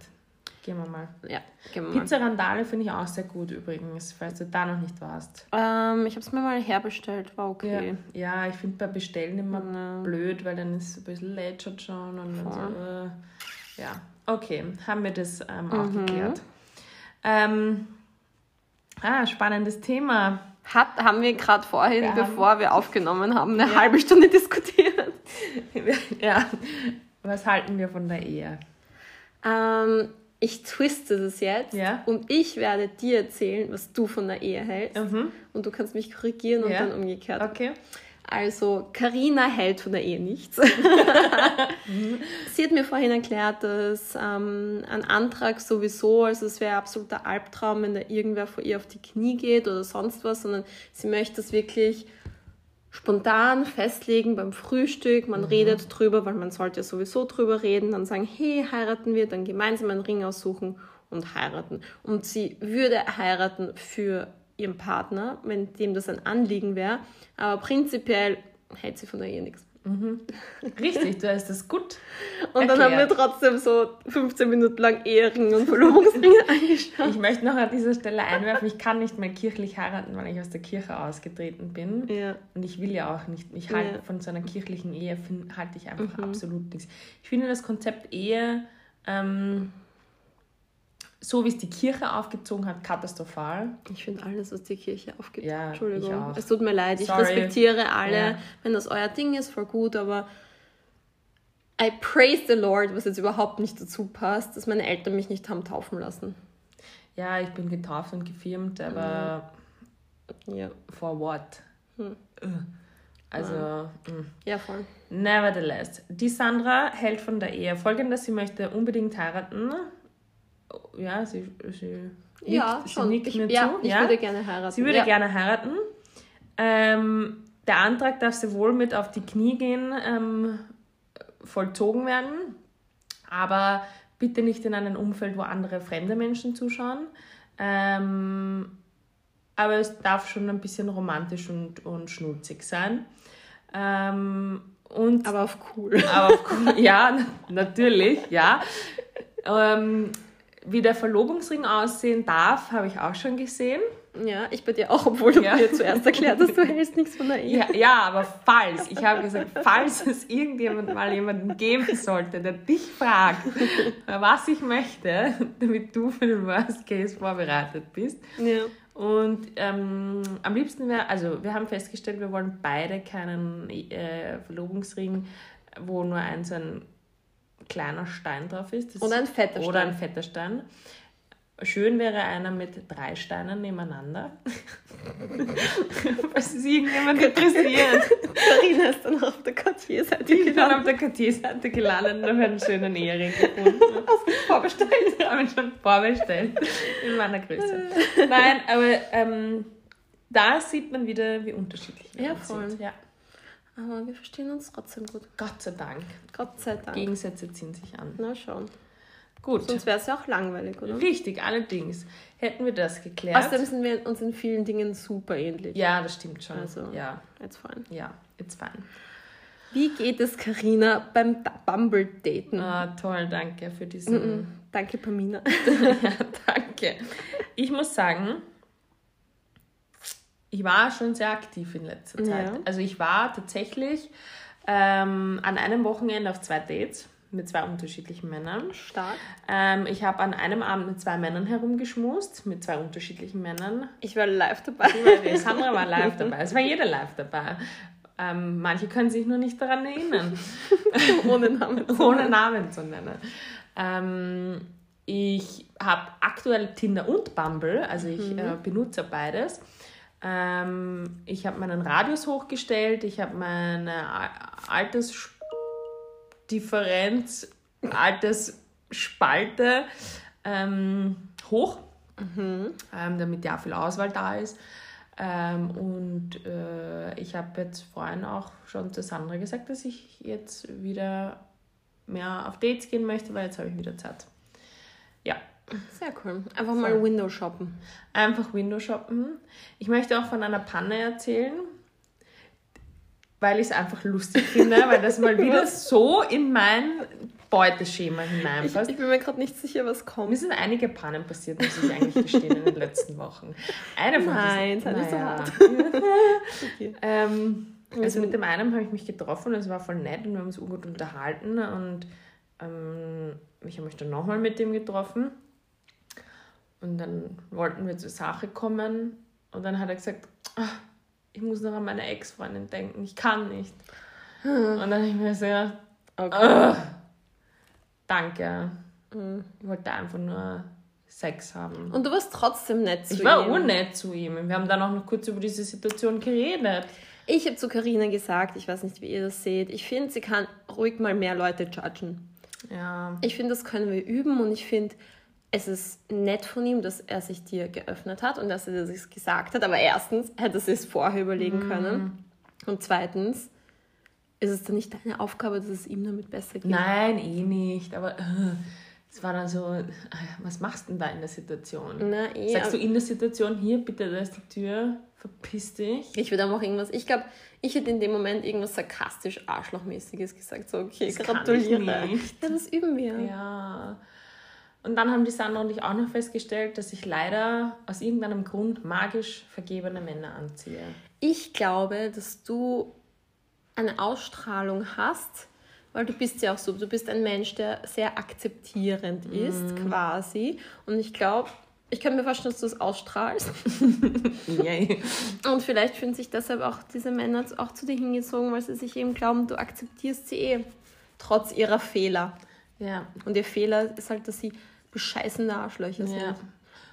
B: Gehen wir mal.
A: Ja, gehen wir mal.
B: Pizza Randale finde ich auch sehr gut übrigens, falls du da noch nicht warst.
A: Ähm, ich habe es mir mal herbestellt, war okay.
B: Ja, ja ich finde bei Bestellen immer
A: Ja.
B: blöd, weil dann ist es ein bisschen lätschert schon und dann so,
A: Voll.
B: äh, ja. Okay, haben wir das ähm, auch
A: Mhm.
B: geklärt. Ähm, ah, spannendes Thema.
A: Hat, haben wir gerade vorhin,
B: Wir haben-
A: bevor wir aufgenommen haben, eine halbe Stunde diskutiert.
B: ja, was halten wir von der Ehe?
A: Ähm, ich twiste es jetzt
B: Ja.
A: und ich werde dir erzählen, was du von der Ehe hältst.
B: Mhm.
A: Und du kannst mich korrigieren und
B: Ja.
A: dann umgekehrt.
B: Okay.
A: Also, Karina hält von der Ehe nichts. Sie hat mir vorhin erklärt, dass ähm, ein Antrag sowieso, also es wäre absoluter Albtraum, wenn da irgendwer vor ihr auf die Knie geht oder sonst was, sondern sie möchte es wirklich spontan festlegen beim Frühstück. Man redet drüber, weil man sollte ja sowieso drüber reden, dann sagen, hey, heiraten wir, dann gemeinsam einen Ring aussuchen und heiraten. Und sie würde heiraten für ihren Partner, wenn dem das ein Anliegen wäre. Aber prinzipiell hält sie von der Ehe nichts.
B: Richtig, du hast das gut.
A: Und dann haben wir
B: Erklärt.
A: trotzdem so 15 Minuten lang Ehering und Verlobungsringe angeschaut.
B: Ich möchte noch an dieser Stelle einwerfen, ich kann nicht mehr kirchlich heiraten, weil ich aus der Kirche ausgetreten bin.
A: Ja.
B: Und ich will ja auch nicht. Ich halte
A: Ja. Mhm.
B: von so einer kirchlichen Ehe halte ich einfach absolut nichts. Ich finde das Konzept Ehe, ähm, so wie es die Kirche aufgezogen hat, katastrophal.
A: Ich finde alles, was die Kirche aufgibt.
B: Ja,
A: Entschuldigung.
B: ich.
A: Es tut mir leid. Ich
B: Sorry.
A: respektiere alle.
B: Ja.
A: Wenn das euer Ding ist, voll gut, aber I praise the Lord, was jetzt überhaupt nicht dazu passt, dass meine Eltern mich nicht haben taufen lassen.
B: Ja, ich bin getauft und gefirmt, aber
A: Ja,
B: for what?
A: Hm.
B: Also, mm.
A: ja voll.
B: Nevertheless, die Sandra hält von der Ehe. Folgendes, sie möchte unbedingt heiraten. Ja, sie, sie
A: ja,
B: nickt, sie
A: schon.
B: nickt
A: Ich,
B: mir
A: ja,
B: zu.
A: ich
B: ja?
A: würde gerne heiraten.
B: sie würde
A: ja.
B: gerne heiraten. Ähm, der Antrag darf sie wohl mit auf die Knie gehen ähm, vollzogen werden, aber bitte nicht in einem Umfeld, wo andere fremde Menschen zuschauen. Ähm, aber es darf schon ein bisschen romantisch und, und schnulzig sein. Ähm, und
A: Aber auf cool.
B: aber ja, natürlich, ja. Ähm, wie der Verlobungsring aussehen darf, habe ich auch schon gesehen.
A: Ja, ich bei dir auch, obwohl du
B: Ja.
A: mir zuerst erklärt hast, du hältst nichts von der Ehe.
B: Ja, ja, aber falls, ich habe gesagt, falls es irgendjemand mal jemanden geben sollte, der dich fragt, was ich möchte, damit du für den Worst Case vorbereitet bist.
A: Ja.
B: Und ähm, am liebsten wäre, also wir haben festgestellt, wir wollen beide keinen äh, Verlobungsring, wo nur ein so ein kleiner Stein drauf ist. Das
A: Oder ein fetter
B: Oder
A: Stein.
B: ein fetter Stein. Schön wäre einer mit drei Steinen nebeneinander. Was es irgendjemand interessiert.
A: Karina ist dann auf der Cartier-Seite
B: Ich bin dann
A: gelandet.
B: auf der Cartier-Seite gelandet und habe einen schönen Ehering gefunden.
A: Vorbestellt.
B: Ich habe ihn schon vorbestellt. In meiner Größe. Nein, aber ähm, da sieht man wieder, wie unterschiedlich wir
A: Ja, voll.
B: sind. Ja,
A: Aber wir verstehen uns trotzdem gut.
B: Gott sei Dank.
A: Gott sei Dank.
B: Gegensätze ziehen sich an.
A: Na schon.
B: Gut.
A: Sonst wäre es ja auch langweilig, oder?
B: Richtig, allerdings. Hätten wir das geklärt.
A: Außerdem sind wir uns in vielen Dingen super ähnlich.
B: ja, das stimmt schon.
A: Also.
B: Ja,
A: Jetzt fein.
B: ja, it's fine.
A: Wie geht es Karina beim Bumble-Daten?
B: Ah, toll, danke für diesen. Mm
A: -mm. Danke, Pamina.
B: ja, danke. Ich muss sagen, ich war schon sehr aktiv in letzter Zeit. Ja. Also ich war tatsächlich ähm, an einem Wochenende auf zwei Dates mit zwei unterschiedlichen Männern.
A: Stark.
B: Ähm, ich habe an einem Abend mit zwei Männern herumgeschmust, mit zwei unterschiedlichen Männern.
A: Ich war live dabei.
B: Sandra war live dabei. Es war jeder live dabei. Ähm, manche können sich nur nicht daran erinnern.
A: Ohne Namen
B: zu Ohne Namen zu nennen. Ähm, ich habe aktuell Tinder und Bumble, also ich mhm. äh, benutze beides. Ähm, ich habe meinen Radius hochgestellt, ich habe meine Altersdifferenz, Altersspalte ähm, hoch, mhm. ähm, damit ja viel Auswahl da ist. Ähm, und äh, ich habe jetzt vorhin auch schon zu Sandra gesagt, dass ich jetzt wieder mehr auf Dates gehen möchte, weil jetzt habe ich wieder Zeit. Ja.
A: Sehr cool. Einfach mal so. Window shoppen.
B: Einfach Window shoppen. Ich möchte auch von einer Panne erzählen, weil ich es einfach lustig finde, weil das mal wieder so in mein Beuteschema hineinpasst.
A: Ich, ich bin mir gerade nicht sicher, was kommt.
B: Mir sind einige Pannen passiert, muss ich eigentlich gestehen, in den letzten Wochen. Eine von
A: Nein, diesen, naja. so hart.
B: okay. ähm, also mit dem einen habe ich mich getroffen, es war voll nett und wir haben uns gut unterhalten und ähm, ich habe mich dann nochmal mit dem getroffen und dann wollten wir zur Sache kommen und dann hat er gesagt, ach, ich muss noch an meine Ex-Freundin denken, ich kann nicht. Und dann habe ich mir so gedacht, okay. danke. Mhm. Ich wollte einfach nur Sex haben.
A: Und du warst trotzdem nett
B: zu ihm. Ich war ihm. unnett zu ihm. Wir haben dann auch noch kurz über diese Situation geredet.
A: Ich habe zu Karina gesagt, ich weiß nicht, wie ihr das seht, ich finde, sie kann ruhig mal mehr Leute judgen.
B: Ja.
A: Ich finde, das können wir üben und ich finde, es ist nett von ihm, dass er sich dir geöffnet hat und dass er das gesagt hat. Aber erstens hätte er es vorher überlegen mm. können. Und zweitens ist es dann nicht deine Aufgabe, dass es ihm damit besser geht.
B: Nein, eh nicht. Aber äh, es war dann so, äh, was machst du denn da in der Situation?
A: Na, eh,
B: Sagst du in der Situation, hier, bitte, da ist die Tür, verpiss dich.
A: Ich würde auch irgendwas, ich glaube, ich hätte in dem Moment irgendwas sarkastisch Arschlochmäßiges gesagt. So, okay, das gratuliere. Ja, das üben wir.
B: Ja. Und dann haben die Sandra und ich auch noch festgestellt, dass ich leider aus irgendeinem Grund magisch vergebene Männer anziehe.
A: Ich glaube, dass du eine Ausstrahlung hast, weil du bist ja auch so, du bist ein Mensch, der sehr akzeptierend ist, mm. quasi. Und ich glaube, ich kann mir vorstellen, dass du es ausstrahlst. Und vielleicht fühlen sich deshalb auch diese Männer auch zu dir hingezogen, weil sie sich eben glauben, du akzeptierst sie eh, trotz ihrer Fehler.
B: Ja.
A: Und ihr Fehler ist halt, dass sie bescheißende Arschlöcher sind. Ja.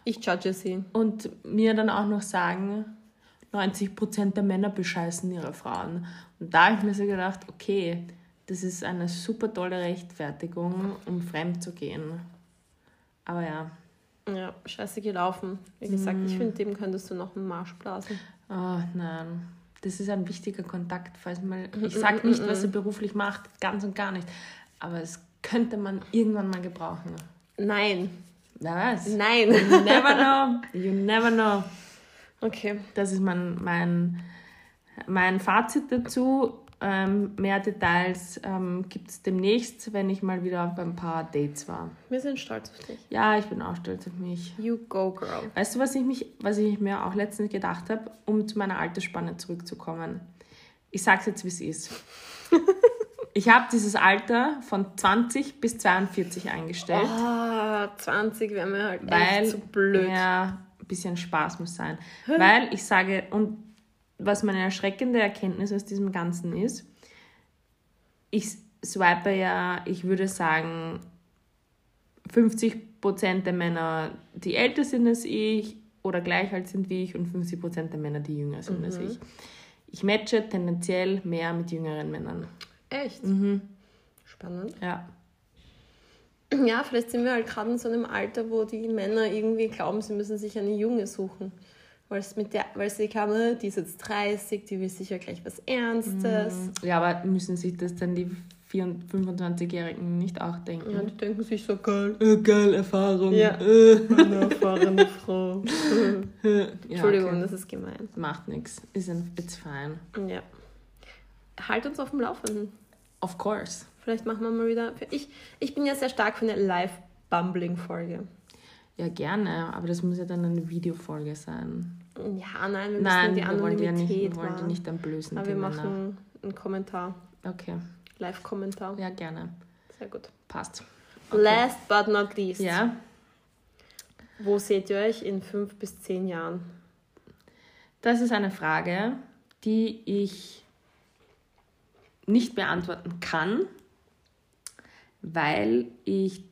A: Ich judge sie.
B: Und mir dann auch noch sagen, 90% der Männer bescheißen ihre Frauen. Und da habe ich mir so gedacht, okay, das ist eine super tolle Rechtfertigung, um fremd zu gehen. Aber ja.
A: Ja, scheiße gelaufen. Wie gesagt, mm. ich finde, dem könntest du noch einen Marsch blasen.
B: Oh nein. Das ist ein wichtiger Kontakt, falls mal. Ich sage nicht, was er beruflich macht, ganz und gar nicht. Aber es könnte man irgendwann mal gebrauchen.
A: Nein.
B: Was?
A: Nein.
B: You never know. You never know.
A: Okay.
B: Das ist mein, mein, mein Fazit dazu. Ähm, mehr Details ähm, gibt es demnächst, wenn ich mal wieder auf ein paar Dates war.
A: Wir sind stolz auf dich.
B: Ja, ich bin auch stolz auf mich.
A: You go, girl.
B: Weißt du, was ich, mich, was ich mir auch letztens gedacht habe, um zu meiner Altersspanne zurückzukommen? Ich sag's jetzt, wie es ist. Ich habe dieses Alter von 20 bis 42 eingestellt.
A: Oh, 20 wäre mir halt weil, echt zu blöd.
B: Ja, ein bisschen Spaß muss sein. weil ich sage, und was meine erschreckende Erkenntnis aus diesem Ganzen ist, ich swipe ja, ich würde sagen, 50% der Männer, die älter sind als ich oder gleich alt sind wie ich und 50% der Männer, die jünger sind mhm. als ich. Ich matche tendenziell mehr mit jüngeren Männern.
A: Echt?
B: Mhm.
A: Spannend.
B: Ja.
A: Ja, vielleicht sind wir halt gerade in so einem Alter, wo die Männer irgendwie glauben, sie müssen sich eine Junge suchen. Weil, mit der, weil sie glauben, die ist jetzt 30, die will sicher gleich was Ernstes.
B: Mhm. Ja, aber müssen sich das dann die 25-Jährigen nicht auch denken?
A: Ja, die denken sich so geil.
B: Äh, geil, Erfahrung.
A: Ja, äh. eine erfahrene Frau. ja, Entschuldigung, okay. das ist gemein.
B: Macht nichts. It's fine.
A: Ja. Halt uns auf dem Laufenden.
B: Of course.
A: Vielleicht machen wir mal wieder. Ich, ich bin ja sehr stark für eine Live-Bumbling-Folge.
B: Ja, gerne, aber das muss ja dann eine Videofolge sein.
A: Ja, nein, wir müssen
B: Nein,
A: die
B: wir wollen
A: Anonymität
B: die ja nicht, wir wollen die nicht entblößen.
A: Aber
B: die
A: wir
B: Männer.
A: machen einen Kommentar.
B: Okay,
A: Live-Kommentar.
B: ja, gerne.
A: Sehr gut.
B: Passt.
A: Last but not least.
B: Ja,
A: Wo seht ihr euch in fünf bis zehn Jahren?
B: das ist eine Frage, die ich nicht beantworten kann, weil ich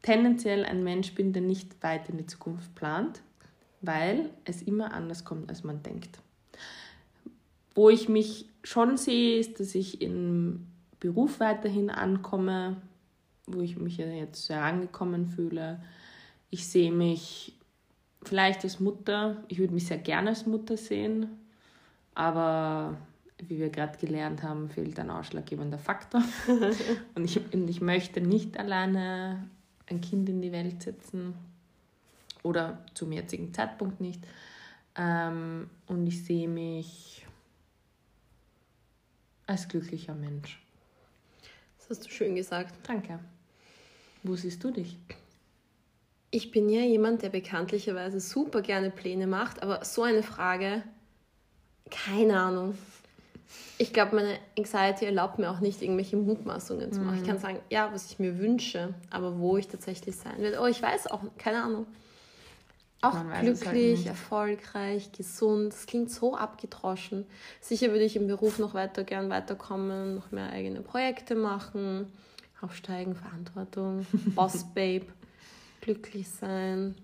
B: tendenziell ein Mensch bin, der nicht weit in die Zukunft plant, weil es immer anders kommt, als man denkt. Wo ich mich schon sehe, ist, dass ich im Beruf weiterhin ankomme, wo ich mich jetzt sehr angekommen fühle. Ich sehe mich vielleicht als Mutter, ich würde mich sehr gerne als Mutter sehen, aber wie wir gerade gelernt haben, fehlt ein ausschlaggebender Faktor. und, ich, und ich möchte nicht alleine ein Kind in die Welt setzen oder zum jetzigen Zeitpunkt nicht. Ähm, und ich sehe mich als glücklicher Mensch.
A: Das hast du schön gesagt.
B: Danke. Wo siehst du dich?
A: Ich bin ja jemand, der bekanntlicherweise super gerne Pläne macht, aber so eine Frage, keine Ahnung. Ich glaube, meine Anxiety erlaubt mir auch nicht, irgendwelche Mutmaßungen zu machen. Ich
B: Mhm.
A: kann sagen, ja, was ich mir wünsche, aber wo ich tatsächlich sein werde. Oh, ich weiß auch, keine Ahnung. Auch
B: halt
A: glücklich,
B: nicht.
A: erfolgreich, gesund. Das klingt so abgedroschen. Sicher würde ich im Beruf noch weiter gern weiterkommen, noch mehr eigene Projekte machen, aufsteigen, Verantwortung, Boss Babe, glücklich sein.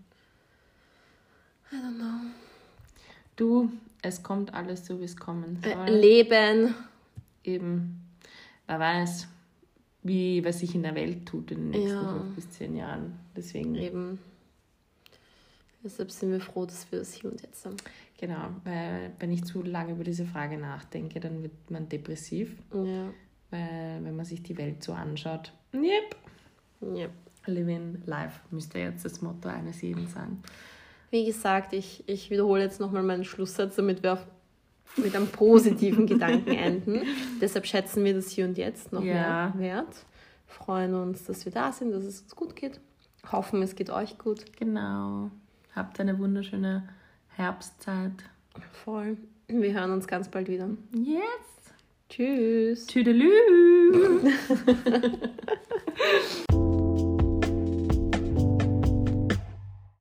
A: I don't know.
B: Du, es kommt alles so, wie es kommen soll.
A: Äh, Leben.
B: Eben, wer weiß, wie, was sich in der Welt tut in den nächsten
A: Ja.
B: fünf bis zehn Jahren. Deswegen,
A: Eben. Deshalb sind wir froh, dass wir das hier und jetzt haben.
B: genau, weil wenn ich zu lange über diese Frage nachdenke, dann wird man depressiv,
A: Ja.
B: weil wenn man sich die Welt so anschaut, yep,
A: ja.
B: living life müsste jetzt das Motto eines jeden sein.
A: Wie gesagt, ich, ich wiederhole jetzt nochmal meinen Schlusssatz, damit wir auf, mit einem positiven Gedanken enden. Deshalb schätzen wir das hier und jetzt noch
B: Ja.
A: mehr wert. Freuen uns, dass wir da sind, dass es uns gut geht. Hoffen, es geht euch gut.
B: Genau. Habt eine wunderschöne Herbstzeit.
A: Voll. Wir hören uns ganz bald wieder.
B: Yes!
A: Tschüss.
B: Tüdelü!